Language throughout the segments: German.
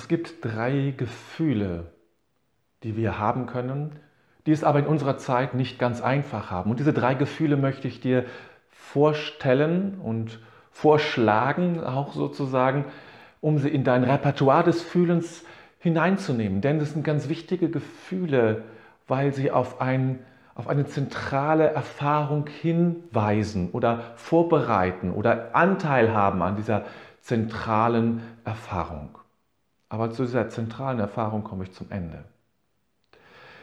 Es gibt drei Gefühle, die wir haben können, die es aber in unserer Zeit nicht ganz einfach haben. Und diese drei Gefühle möchte ich dir vorstellen und vorschlagen, auch sozusagen, um sie in dein Repertoire des Fühlens hineinzunehmen. Denn das sind ganz wichtige Gefühle, weil sie auf, ein, auf eine zentrale Erfahrung hinweisen oder vorbereiten oder Anteil haben an dieser zentralen Erfahrung. Aber zu dieser zentralen Erfahrung komme ich zum Ende.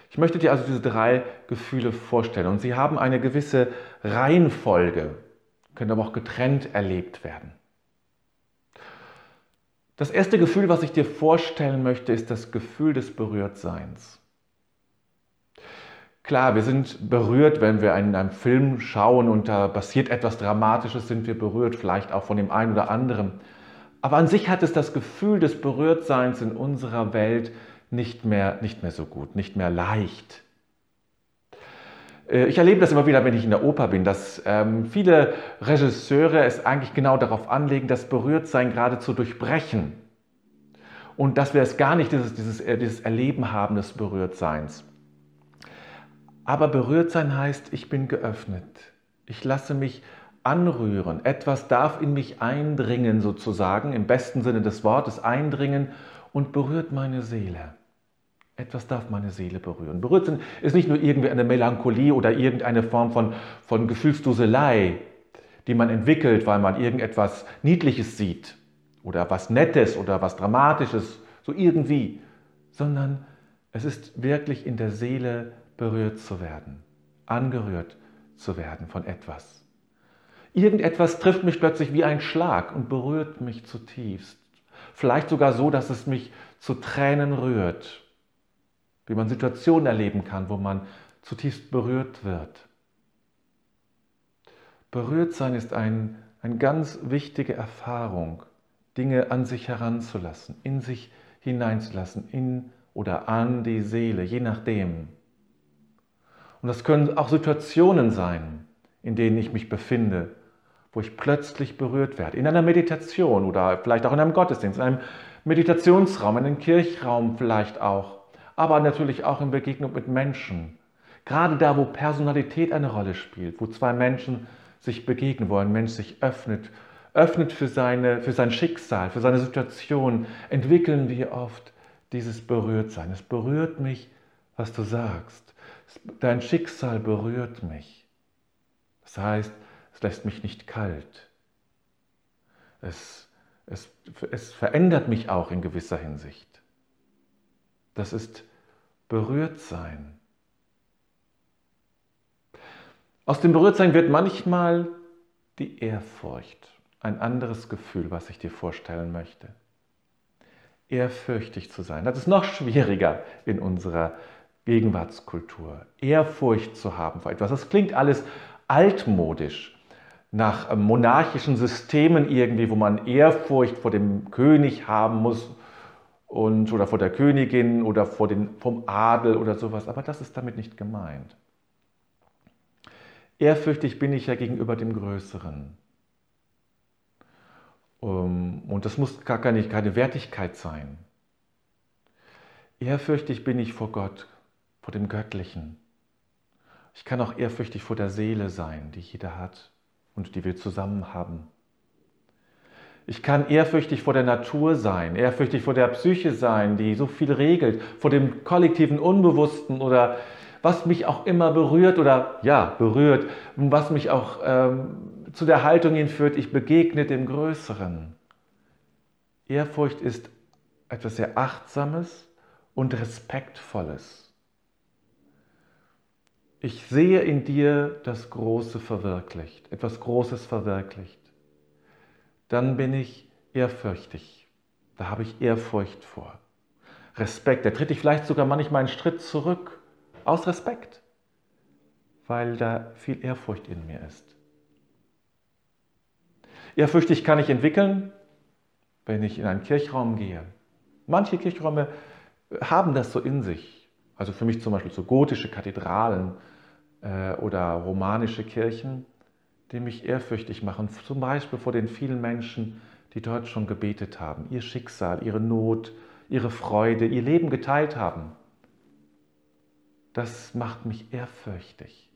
Ich möchte dir also diese drei Gefühle vorstellen und sie haben eine gewisse Reihenfolge, können aber auch getrennt erlebt werden. Das erste Gefühl, was ich dir vorstellen möchte, ist das Gefühl des Berührtseins. Klar, wir sind berührt, wenn wir in einem Film schauen und da passiert etwas Dramatisches, sind wir berührt, vielleicht auch von dem einen oder anderen. Aber an sich hat es das Gefühl des Berührtseins in unserer Welt nicht mehr, nicht mehr so gut, nicht mehr leicht. Äh, ich erlebe das immer wieder, wenn ich in der Oper bin, dass ähm, viele Regisseure es eigentlich genau darauf anlegen, das Berührtsein gerade zu durchbrechen. Und dass wir es gar nicht dieses, dieses, äh, dieses Erleben haben des Berührtseins. Aber Berührtsein heißt, ich bin geöffnet. Ich lasse mich anrühren. Etwas darf in mich eindringen, sozusagen, im besten Sinne des Wortes eindringen und berührt meine Seele. Etwas darf meine Seele berühren. Berührt sind, ist nicht nur irgendwie eine Melancholie oder irgendeine Form von, von Gefühlsduselei, die man entwickelt, weil man irgendetwas Niedliches sieht oder was Nettes oder was Dramatisches, so irgendwie, sondern es ist wirklich in der Seele berührt zu werden, angerührt zu werden von etwas. Irgendetwas trifft mich plötzlich wie ein Schlag und berührt mich zutiefst. Vielleicht sogar so, dass es mich zu Tränen rührt. Wie man Situationen erleben kann, wo man zutiefst berührt wird. Berührt sein ist ein, eine ganz wichtige Erfahrung, Dinge an sich heranzulassen, in sich hineinzulassen, in oder an die Seele, je nachdem. Und das können auch Situationen sein, in denen ich mich befinde, wo ich plötzlich berührt werde. In einer Meditation oder vielleicht auch in einem Gottesdienst, in einem Meditationsraum, in einem Kirchraum vielleicht auch, aber natürlich auch in Begegnung mit Menschen. Gerade da, wo Personalität eine Rolle spielt, wo zwei Menschen sich begegnen, wo ein Mensch sich öffnet, öffnet für, seine, für sein Schicksal, für seine Situation, entwickeln wir oft dieses Berührtsein. Es berührt mich, was du sagst. Dein Schicksal berührt mich. Das heißt, es lässt mich nicht kalt. Es, es, es verändert mich auch in gewisser Hinsicht. Das ist Berührtsein. Aus dem Berührtsein wird manchmal die Ehrfurcht, ein anderes Gefühl, was ich dir vorstellen möchte. Ehrfürchtig zu sein, das ist noch schwieriger in unserer Gegenwartskultur. Ehrfurcht zu haben vor etwas, das klingt alles altmodisch nach ähm, monarchischen Systemen irgendwie, wo man Ehrfurcht vor dem König haben muss und, oder vor der Königin oder vor den, vom Adel oder sowas. Aber das ist damit nicht gemeint. Ehrfürchtig bin ich ja gegenüber dem Größeren. Ähm, und das muss gar keine, keine Wertigkeit sein. Ehrfürchtig bin ich vor Gott, vor dem Göttlichen. Ich kann auch ehrfürchtig vor der Seele sein, die jeder hat und die wir zusammen haben. Ich kann ehrfürchtig vor der Natur sein, ehrfürchtig vor der Psyche sein, die so viel regelt, vor dem kollektiven Unbewussten oder was mich auch immer berührt oder ja, berührt, was mich auch ähm, zu der Haltung hinführt, ich begegne dem Größeren. Ehrfurcht ist etwas sehr Achtsames und Respektvolles ich sehe in dir das Große verwirklicht, etwas Großes verwirklicht, dann bin ich ehrfürchtig. Da habe ich Ehrfurcht vor. Respekt, da tritt ich vielleicht sogar manchmal einen Schritt zurück, aus Respekt, weil da viel Ehrfurcht in mir ist. Ehrfürchtig kann ich entwickeln, wenn ich in einen Kirchraum gehe. Manche Kirchräume haben das so in sich. Also für mich zum Beispiel so gotische Kathedralen äh, oder romanische Kirchen, die mich ehrfürchtig machen, zum Beispiel vor den vielen Menschen, die dort schon gebetet haben, ihr Schicksal, ihre Not, ihre Freude, ihr Leben geteilt haben. Das macht mich ehrfürchtig.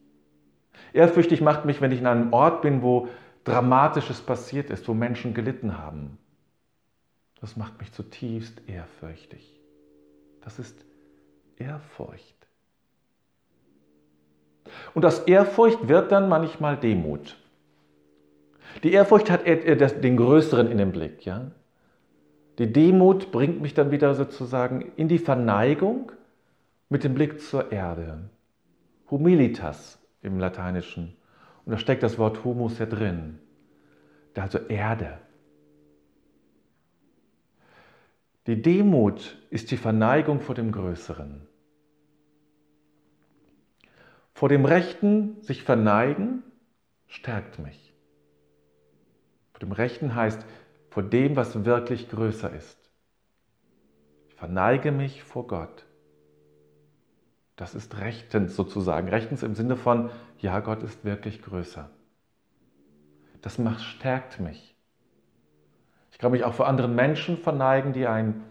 Ehrfürchtig macht mich, wenn ich in einem Ort bin, wo Dramatisches passiert ist, wo Menschen gelitten haben. Das macht mich zutiefst ehrfürchtig. Das ist Ehrfurcht. Und aus Ehrfurcht wird dann manchmal Demut. Die Ehrfurcht hat den Größeren in den Blick. Ja? Die Demut bringt mich dann wieder sozusagen in die Verneigung mit dem Blick zur Erde. Humilitas im Lateinischen. Und da steckt das Wort Humus ja drin. Also Erde. Die Demut ist die Verneigung vor dem Größeren. Vor dem Rechten sich verneigen stärkt mich. Vor dem Rechten heißt vor dem, was wirklich größer ist. Ich verneige mich vor Gott. Das ist rechtens sozusagen. Rechtens im Sinne von, ja, Gott ist wirklich größer. Das macht, stärkt mich. Ich kann mich auch vor anderen Menschen verneigen, die ein,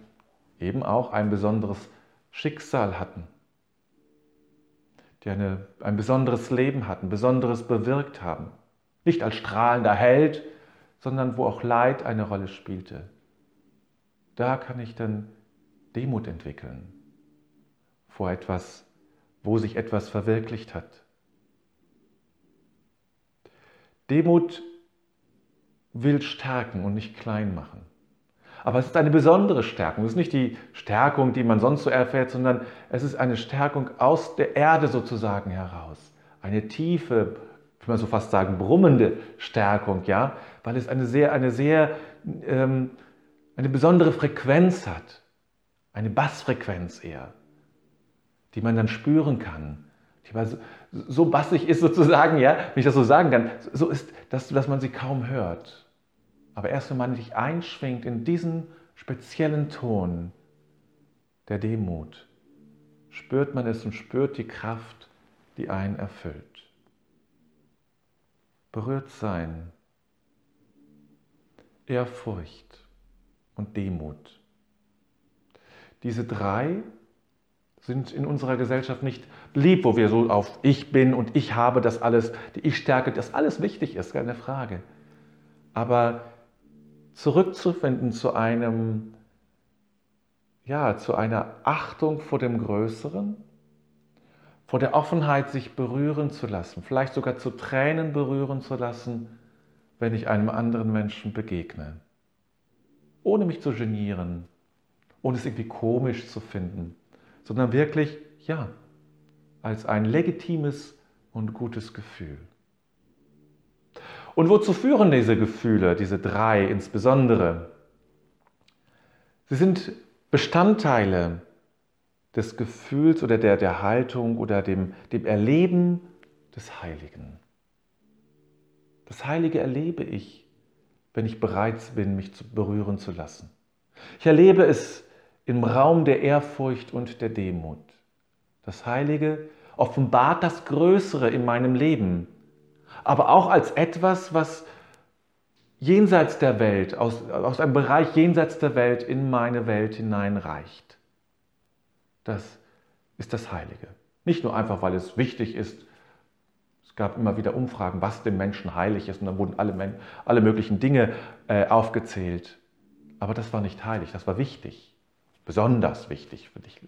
eben auch ein besonderes Schicksal hatten, die eine, ein besonderes Leben hatten, Besonderes bewirkt haben. Nicht als strahlender Held, sondern wo auch Leid eine Rolle spielte. Da kann ich dann Demut entwickeln vor etwas, wo sich etwas verwirklicht hat. Demut will stärken und nicht klein machen. Aber es ist eine besondere Stärkung. Es ist nicht die Stärkung, die man sonst so erfährt, sondern es ist eine Stärkung aus der Erde sozusagen heraus. Eine tiefe, ich man so fast sagen, brummende Stärkung, ja, weil es eine sehr, eine sehr, ähm, eine besondere Frequenz hat. Eine Bassfrequenz eher, die man dann spüren kann. Die so, so bassig ist sozusagen, ja, wenn ich das so sagen kann, so ist, dass, dass man sie kaum hört. Aber erst wenn man sich einschwingt in diesen speziellen Ton der Demut, spürt man es und spürt die Kraft, die einen erfüllt. Berührt sein, Ehrfurcht und Demut. Diese drei sind in unserer Gesellschaft nicht beliebt, wo wir so auf Ich bin und ich habe das alles, die Ich-Stärke, das alles wichtig ist, keine Frage. Aber zurückzufinden zu einem, ja, zu einer Achtung vor dem Größeren, vor der Offenheit, sich berühren zu lassen, vielleicht sogar zu Tränen berühren zu lassen, wenn ich einem anderen Menschen begegne. Ohne mich zu genieren, ohne es irgendwie komisch zu finden, sondern wirklich, ja, als ein legitimes und gutes Gefühl. Und wozu führen diese Gefühle, diese drei insbesondere? Sie sind Bestandteile des Gefühls oder der, der Haltung oder dem, dem Erleben des Heiligen. Das Heilige erlebe ich, wenn ich bereit bin, mich zu berühren zu lassen. Ich erlebe es im Raum der Ehrfurcht und der Demut. Das Heilige offenbart das Größere in meinem Leben, aber auch als etwas, was jenseits der Welt, aus, aus einem Bereich jenseits der Welt in meine Welt hineinreicht. Das ist das Heilige. Nicht nur einfach, weil es wichtig ist. Es gab immer wieder Umfragen, was dem Menschen heilig ist, und dann wurden alle, alle möglichen Dinge äh, aufgezählt. Aber das war nicht heilig, das war wichtig, besonders wichtig für dich.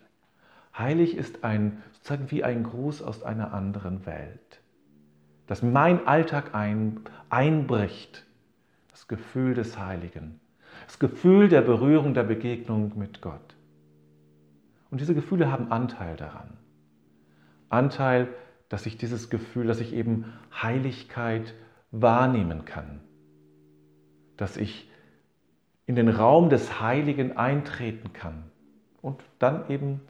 Heilig ist ein, sozusagen wie ein Gruß aus einer anderen Welt dass mein Alltag ein, einbricht. Das Gefühl des Heiligen, das Gefühl der Berührung, der Begegnung mit Gott. Und diese Gefühle haben Anteil daran. Anteil, dass ich dieses Gefühl, dass ich eben Heiligkeit wahrnehmen kann. Dass ich in den Raum des Heiligen eintreten kann und dann eben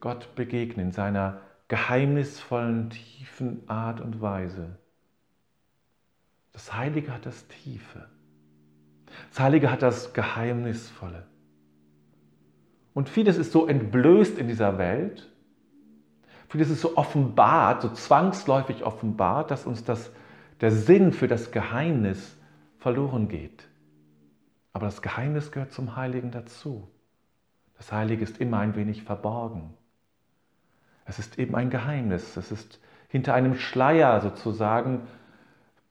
Gott begegnen in seiner geheimnisvollen, tiefen Art und Weise. Das Heilige hat das Tiefe. Das Heilige hat das Geheimnisvolle. Und vieles ist so entblößt in dieser Welt, vieles ist so offenbart, so zwangsläufig offenbart, dass uns das, der Sinn für das Geheimnis verloren geht. Aber das Geheimnis gehört zum Heiligen dazu. Das Heilige ist immer ein wenig verborgen. Es ist eben ein Geheimnis. Es ist hinter einem Schleier sozusagen,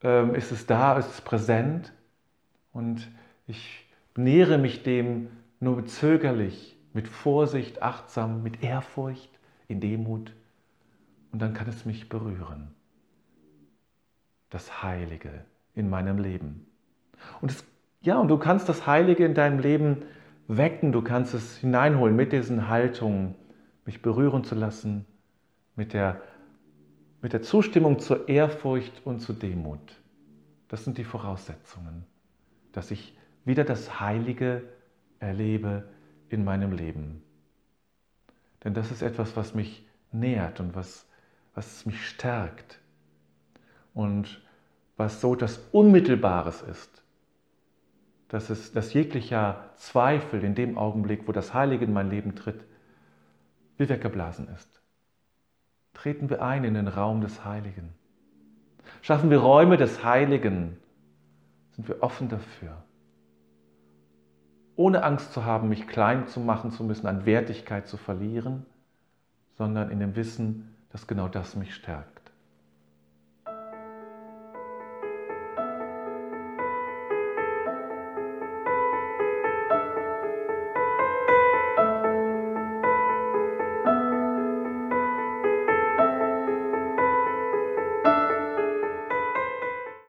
ähm, ist es da, ist es präsent. Und ich nähere mich dem nur zögerlich, mit Vorsicht, achtsam, mit Ehrfurcht, in Demut. Und dann kann es mich berühren. Das Heilige in meinem Leben. Und es, ja, und du kannst das Heilige in deinem Leben wecken, du kannst es hineinholen mit diesen Haltungen, mich berühren zu lassen, mit der, mit der Zustimmung zur Ehrfurcht und zur Demut. Das sind die Voraussetzungen, dass ich wieder das Heilige erlebe in meinem Leben. Denn das ist etwas, was mich nährt und was, was mich stärkt und was so das Unmittelbares ist. Dass, es, dass jeglicher Zweifel in dem Augenblick, wo das Heilige in mein Leben tritt, wie weggeblasen ist. Treten wir ein in den Raum des Heiligen. Schaffen wir Räume des Heiligen. Sind wir offen dafür ohne Angst zu haben, mich klein zu machen zu müssen, an Wertigkeit zu verlieren, sondern in dem Wissen, dass genau das mich stärkt.